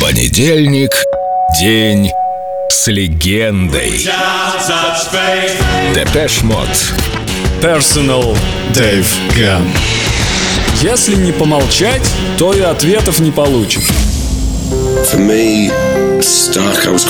Понедельник. День с легендой. Депеш Мод. Personal Dave Gunn. Если не помолчать, то и ответов не получишь.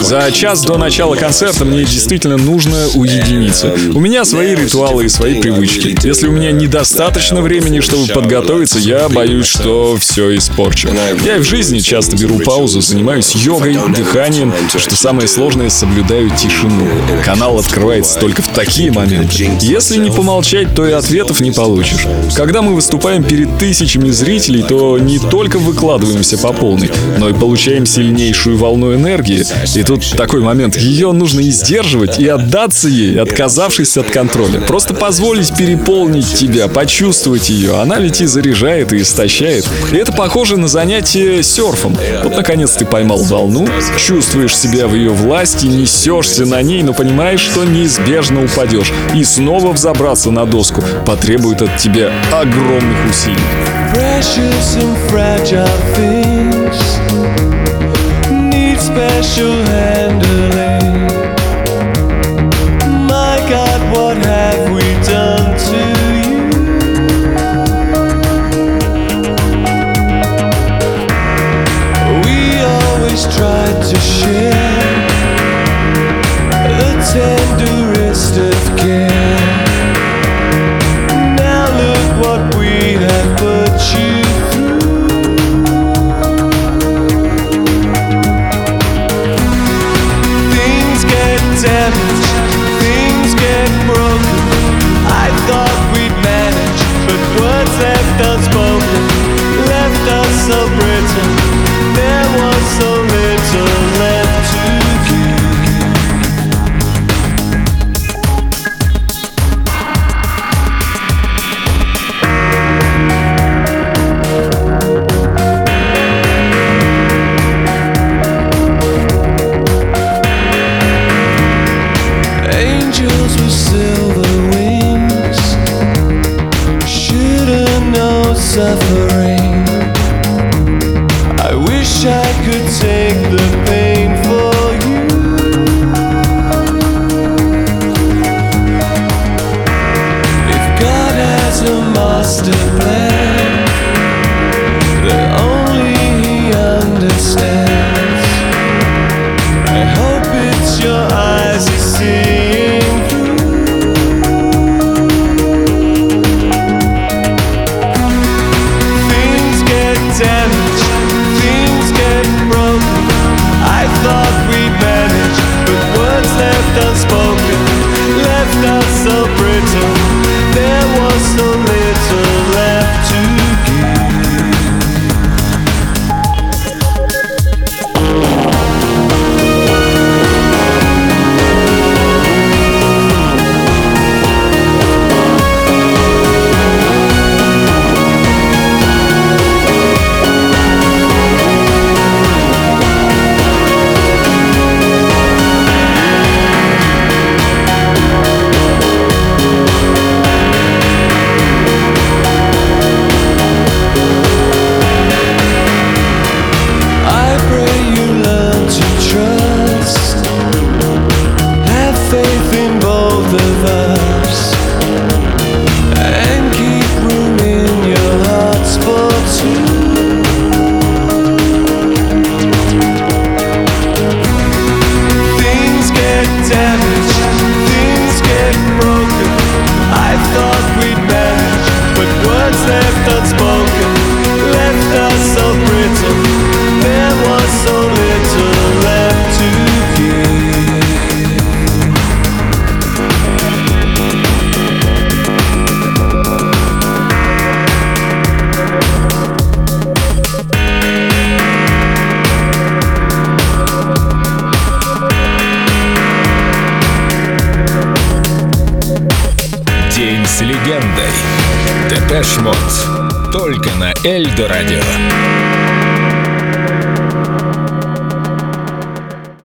За час до начала концерта мне действительно нужно уединиться. У меня свои ритуалы и свои привычки. Если у меня недостаточно времени, чтобы подготовиться, я боюсь, что все испорчу. Я и в жизни часто беру паузу, занимаюсь йогой, дыханием, что самое сложное, соблюдаю тишину. Канал открывается только в такие моменты. Если не помолчать, то и ответов не получишь. Когда мы выступаем перед тысячами зрителей, то не только выкладываемся по полной, но и получаем сильнейшую волну энергии. И тут такой момент. Ее нужно и сдерживать, и отдаться ей, отказавшись от контроля. Просто позволить переполнить тебя, почувствовать ее. Она ведь и заряжает, и истощает. И это похоже на занятие серфом. Вот, наконец, ты поймал волну, чувствуешь себя в ее власти, несешься на ней, но понимаешь, что неизбежно упадешь. И снова взобраться на доску потребует от тебя огромных усилий. Precious and fragile things need special handling. My God, what have we done to you? We always tried left us broken, left us so brittle. Suffering. I wish I could take the no легендой. Депеш Мод. Только на Эльдо Радио.